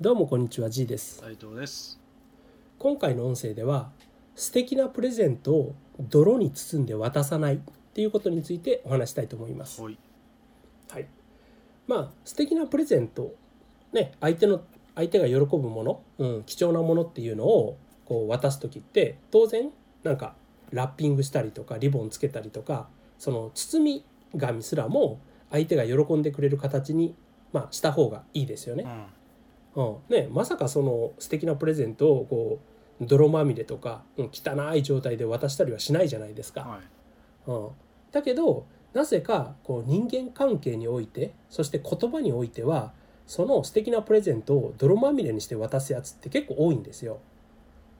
どうもこんにちは G です。斉藤です。今回の音声では素敵なプレゼントを泥に包んで渡さないっていうことについてお話したいと思います。はい。はい。まあ素敵なプレゼントね相手の相手が喜ぶもの、うん、貴重なものっていうのをこう渡す時って当然なんかラッピングしたりとかリボンつけたりとかその包み紙すらも相手が喜んでくれる形に、まあ、した方がいいですよね。うんね、まさかその素敵なプレゼントをこう泥まみれとか、うん、汚い状態で渡したりはしないじゃないですか。はいうん、だけどなぜかこう人間関係においてそして言葉においてはその素敵なプレゼントを泥まみれにして渡すやつって結構多いんですよ。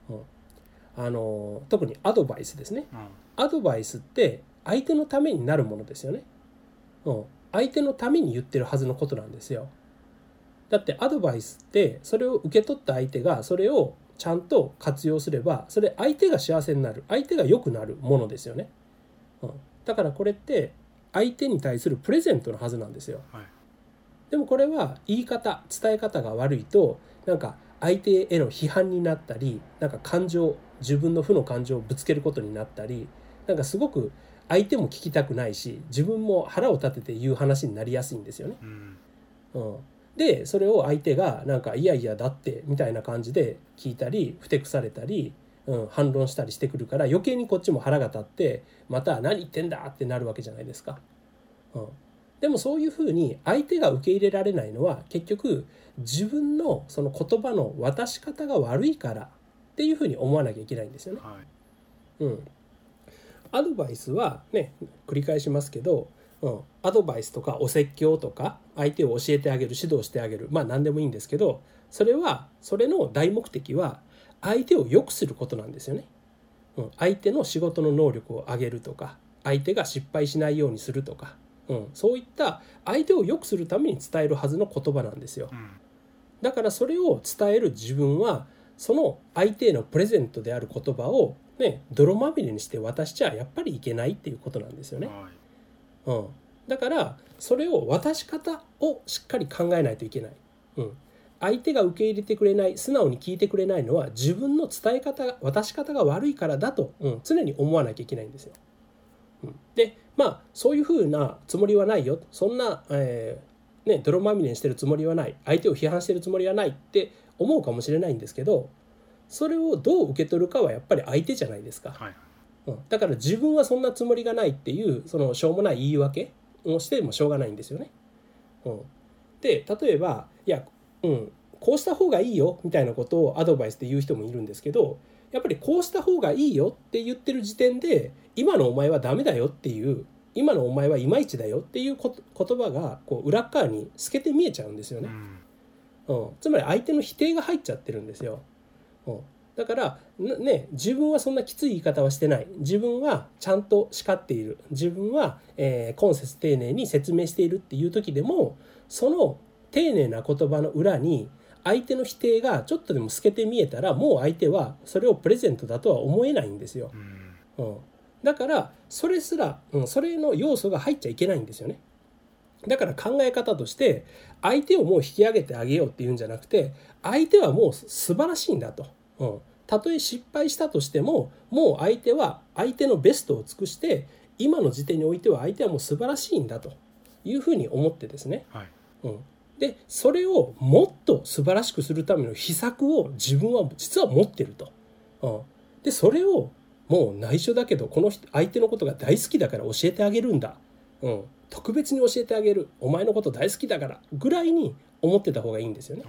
うん、あの特にアドバイスですね。うんアドバイスって相手のためになるものですよね。うん、相手のために言ってるはずのことなんですよ。だってアドバイスってそれを受け取った相手がそれをちゃんと活用すればそれ相手が幸せになる相手が良くなるものですよね。うん、だからこれって相手に対するプレゼントのはずなんですよ。はいでもこれは言い方伝え方が悪いとなんか相手への批判になったりなんか感情自分の負の感情をぶつけることになったりなんかすごく相手も聞きたくないし自分も腹を立てて言う話になりやすいんですよね。うんうん、でそれを相手がなんか「いやいやだって」みたいな感じで聞いたりふてくされたり、うん、反論したりしてくるから余計にこっちも腹が立ってまた「何言ってんだ!」ってなるわけじゃないですか。うん、でもそういうふうに相手が受け入れられないのは結局自分のその言葉の渡し方が悪いからっていうふうに思わなきゃいけないんですよね。はいうん、アドバイスはね繰り返しますけど、うん、アドバイスとかお説教とか相手を教えてあげる指導してあげる。まあ何でもいいんですけどそれはそれの大目的は相手を良くすることなんですよね。うん、相手の仕事の能力を上げるとか相手が失敗しないようにするとか、うん、そういった相手を良くするために伝えるはずの言葉なんですよ。うん。だからそれを伝える自分はその相手へのプレゼントである言葉をね泥まみれにして渡しちゃやっぱりいけないっていうことなんですよね。はいうん、だからそれを渡し方をしっかり考えないといけない。うん、相手が受け入れてくれない素直に聞いてくれないのは自分の伝え方渡し方が悪いからだと、うん、常に思わなきゃいけないんですよ。うん、でまあそういうふうなつもりはないよそんな、えーね、泥まみれにしてるつもりはない相手を批判してるつもりはないって思うかもしれないんですけどそれをどう受け取るかはやっぱり相手じゃないですか。はいうん、だから自分はそんなつもりがないっていうそのしょうもない言い訳をしてもしょうがないんですよね。うん、で例えばいや、うん、こうした方がいいよみたいなことをアドバイスで言う人もいるんですけどやっぱりこうした方がいいよって言ってる時点で今のお前はダメだよっていう今のお前はいまいちだよっていう言葉がこう裏っ側に透けて見えちゃうんですよね。うんうん、つまり相手の否定が入っちゃってるんですよ。うん、だからなね自分はそんなきつい言い方はしてない自分はちゃんと叱っている自分は、えー、今節丁寧に説明しているっていう時でもその丁寧な言葉の裏に相手の否定がちょっとでも透けて見えたらもう相手はそれをプレゼントだとは思えないんですよ。うんうん、だからそれすら、うん、それの要素が入っちゃいけないんですよね。だから考え方として相手をもう引き上げてあげようっていうんじゃなくて相手はもう素晴らしいんだと。うん、たとえ失敗したとしてももう相手は相手のベストを尽くして今の時点においては相手はもう素晴らしいんだというふうに思ってですね、はい。うん、でそれをもっと素晴らしくするための秘策を自分は実は持ってると。うん、でそれをもう内緒だけどこの人相手のことが大好きだから教えてあげるんだ、うん、特別に教えてあげる。お前のこと大好きだから。ぐらいに思ってた方がいいんですよね。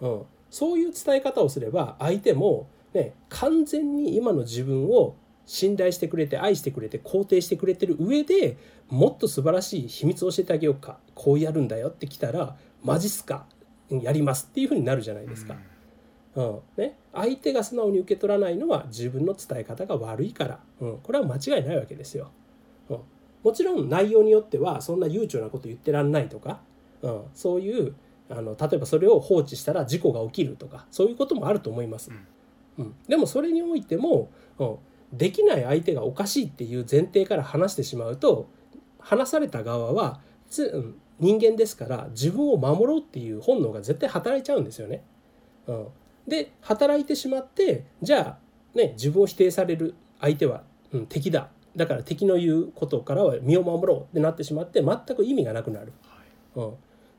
うん。うん、そういう伝え方をすれば相手も、ね、完全に今の自分を信頼してくれて愛してくれて肯定してくれてる上でもっと素晴らしい秘密を教えてあげようか。こうやるんだよって来たらマジっすかうんやりますっていうふうになるじゃないですか。うん。ね、相手が素直に受け取らないのは自分の伝え方が悪いから、うん、これは間違いないわけですよ。うん、もちろん内容によってはそんな悠長なこと言ってらんないとか、うん、そういうあの例えばそれを放置したら事故が起きるとかそういうこともあると思います。うん、でもそれにおいても、うん、できない相手がおかしいっていう前提から話してしまうと話された側はつうん人間ですから自分を守ろうっていう本能が絶対働いちゃうんですよね。うん、で働いてしまってじゃあ、ね、自分を否定される相手は、うん、敵だ。だから敵の言うことからは身を守ろうってなってしまって全く意味がなくなる。うん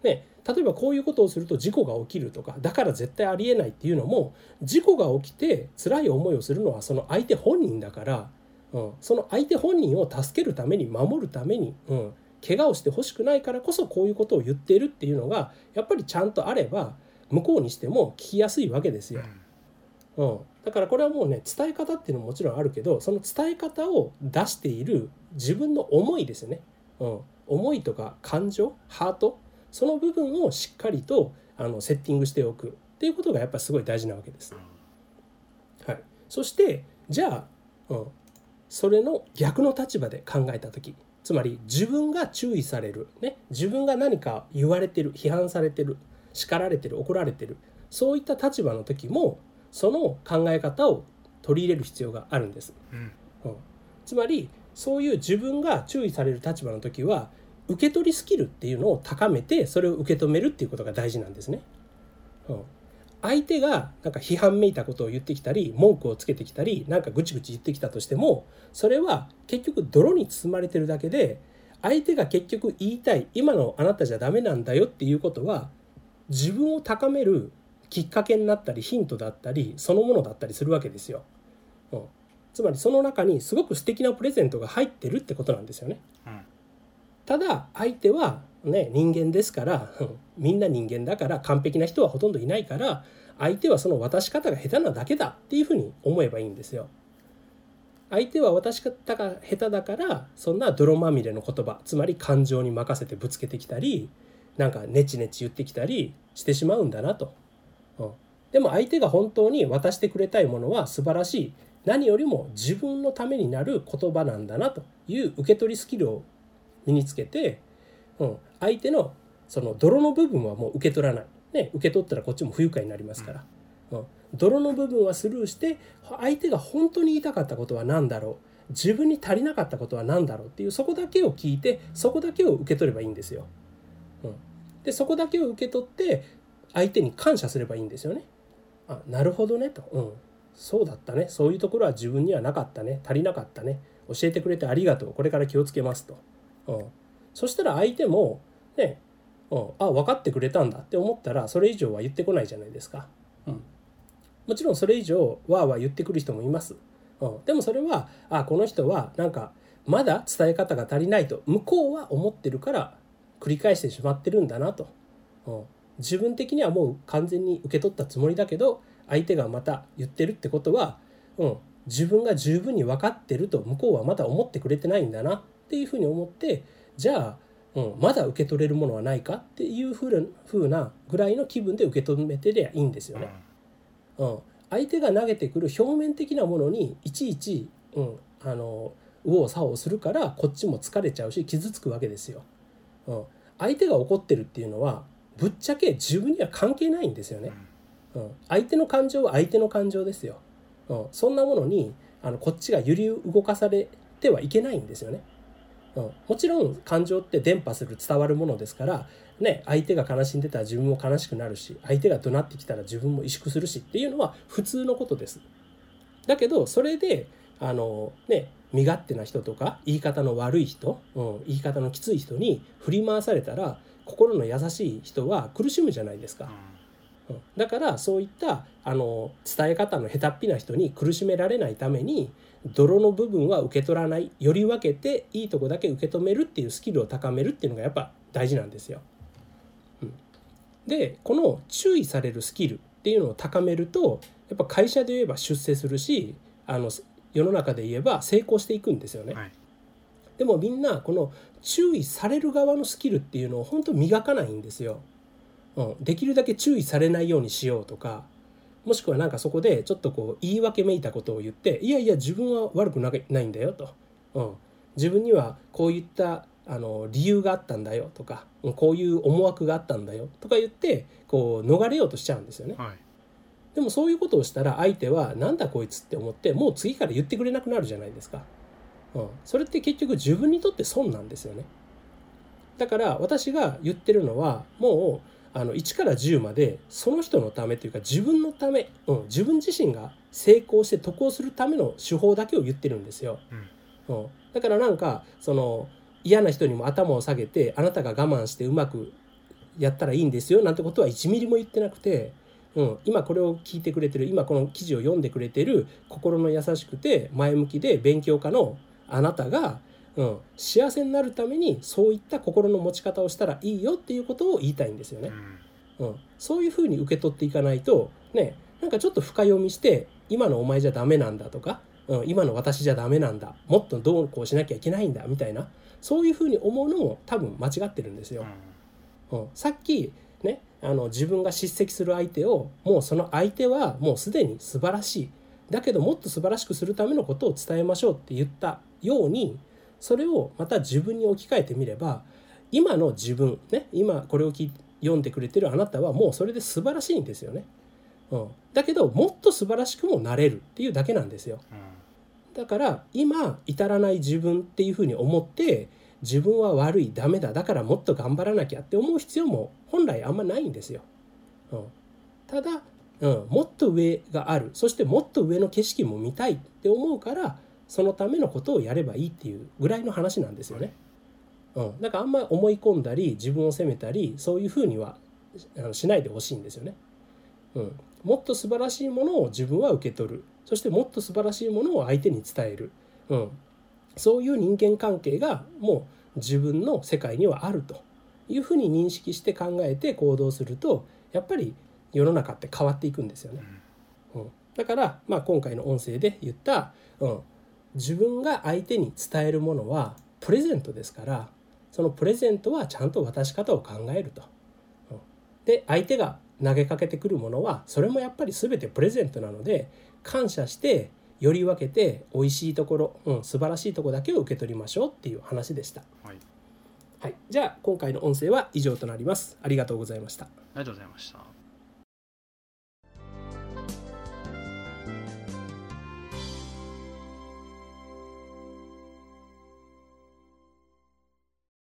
ね、例えばこういうことをすると事故が起きるとかだから絶対ありえないっていうのも事故が起きて辛い思いをするのはその相手本人だから、うん、その相手本人を助けるために守るために、うん、怪我をしてほしくないからこそこういうことを言っているっていうのがやっぱりちゃんとあれば向こうにしても聞きやすいわけですよ。うん、だからこれはもうね伝え方っていうのももちろんあるけどその伝え方を出している自分の思いですよね。うん、思いとか感情ハートその部分をしっかりとあのセッティングしておく。っていうことがやっぱりすごい大事なわけです。はい、そしてじゃあ、うん、それの逆の立場で考えた時。つまり自分が注意される、ね、自分が何か言われてる批判されてる叱られてる怒られてる。そういった立場の時もその考え方を取り入れる必要があるんです。うん、うん、つまりそういう自分が注意される立場の時は受け取りスキルっていうのを高めてそれを受け止めるっていうことが大事なんですね。うん、相手がなんか批判めいたことを言ってきたり文句をつけてきたりなんかぐちぐち言ってきたとしてもそれは結局泥に包まれてるだけで相手が結局言いたい今のあなたじゃダメなんだよっていうことは自分を高めるきっかけになったりヒントだったりそのものだったりするわけですよ。うん、つまりその中にすごく素敵なプレゼントが入ってるってことなんですよね。うんただ相手はね人間ですから みんな人間だから完璧な人はほとんどいないから相手はその渡し方が下手なだけだっていうふうに思えばいいんですよ。相手は渡し方が下手だからそんな泥まみれの言葉つまり感情に任せてぶつけてきたりなんかネチネチ言ってきたりしてしまうんだなと。うん、でも相手が本当に渡してくれたいものは素晴らしい何よりも自分のためになる言葉なんだなという受け取りスキルを身につけて、うん、相手のその泥の部分はもう受け取らない、ね、受け取ったらこっちも不愉快になりますから、うん、泥の部分はスルーして相手が本当に言いたかったことは何だろう。自分に足りなかったことは何だろうっていうそこだけを聞いてそこだけを受け取ればいいんですよ。うん、でそこだけを受け取って相手に感謝すればいいんですよね。あなるほどねと、うん、そうだったね。そういうところは自分にはなかったね。足りなかったね。教えてくれてありがとう。これから気をつけますと。うん、そしたら相手もね、うん、あ分かってくれたんだって思ったらそれ以上は言ってこないじゃないですか。うん、もちろんそれ以上わーわー言ってくる人もいます。うん、でもそれはあこの人はなんかまだ伝え方が足りないと向こうは思ってるから繰り返してしまってるんだなと、うん、自分的にはもう完全に受け取ったつもりだけど相手がまた言ってるってことは、うん、自分が十分に分かってると向こうはまだ思ってくれてないんだなっていうふうに思ってじゃあ、うん、まだ受け取れるものはないか？っていうふうなぐらいの気分で受け止めてりゃいいんですよね。うん、相手が投げてくる表面的なものにいちいち、うん、あの右往左往するからこっちも疲れちゃうし傷つくわけですよ。うん、相手が怒ってるっていうのはぶっちゃけ自分には関係ないんですよね。うん、相手の感情は相手の感情ですよ。うん、そんなものにあのこっちが揺り動かされてはいけないんですよね。うん、もちろん感情って伝播する伝わるものですから、ね、相手が悲しんでたら自分も悲しくなるし相手が怒鳴ってきたら自分も萎縮するしっていうのは普通のことです。だけどそれであのね身勝手な人とか言い方の悪い人、うん、言い方のきつい人に振り回されたら心の優しい人は苦しむじゃないですか。うん、だからそういったあの伝え方の下手っぴな人に苦しめられないために泥の部分は受け取らないより分けていいとこだけ受け止めるっていうスキルを高めるっていうのがやっぱ大事なんですよ。うん、でこの注意されるスキルっていうのを高めるとやっぱ会社で言えば出世するしあの世の中で言えば成功していくんですよね。はい、でもみんなこの注意される側のスキルっていうのを本当磨かないんですよ。うん、できるだけ注意されないようにしようとかもしくはなんかそこでちょっとこう言い訳めいたことを言っていやいや自分は悪くないんだよと、うん、自分にはこういったあの理由があったんだよとかこういう思惑があったんだよとか言ってこう逃れようとしちゃうんですよね。はい、でもそういうことをしたら相手はなんだこいつって思ってもう次から言ってくれなくなるじゃないですか。うん、それって結局自分にとって損なんですよね。だから私が言ってるのはもうあの1から10までその人のためというか自分のため、うん、自分自身が成功して得をするための手法だけを言ってるんですよ。うん、だからなんかその嫌な人にも頭を下げてあなたが我慢してうまくやったらいいんですよなんてことは1ミリも言ってなくて、うん、今これを聞いてくれてる今この記事を読んでくれてる心の優しくて前向きで勉強家のあなたが、うん、幸せになるためにそういった心の持ち方をしたらいいよっていうことを言いたいんですよね。うん、そういうふうに受け取っていかないとねなんかちょっと深読みして今のお前じゃダメなんだとか、うん、今の私じゃダメなんだもっとどうこうしなきゃいけないんだみたいなそういうふうに思うのも多分間違ってるんですよ。うん、さっきねあの自分が叱責する相手をもうその相手はもうすでに素晴らしい。だけどもっと素晴らしくするためのことを伝えましょうって言ったようにそれをまた自分に置き換えてみれば今の自分ね今これを読んでくれてるあなたはもうそれで素晴らしいんですよね。うん、だけどもっと素晴らしくもなれるっていうだけなんですよ。だから今至らない自分っていうふうに思って自分は悪いダメだだからもっと頑張らなきゃって思う必要も本来あんまないんですよ。うん、ただ、うん、もっと上があるそしてもっと上の景色も見たいって思うからそのためのことをやればいいっていうぐらいの話なんですよね。うん、だからあんまり思い込んだり自分を責めたりそういうふうにはしないでほしいんですよね。うん、もっと素晴らしいものを自分は受け取る。そしてもっと素晴らしいものを相手に伝える、うん、そういう人間関係がもう自分の世界にはあると。いうふうに認識して考えて行動するとやっぱり世の中って変わっていくんですよね。うん、だから、まあ、今回の音声で言った、うん、自分が相手に伝えるものはプレゼントですからそのプレゼントはちゃんと渡し方を考えると。うん、で相手が投げかけてくるものはそれもやっぱり全てプレゼントなので感謝してより分けて美味しいところ、うん、素晴らしいところだけを受け取りましょうっていう話でした。はい、はい、じゃあ今回の音声は以上となります。ありがとうございました。ありがとうございました。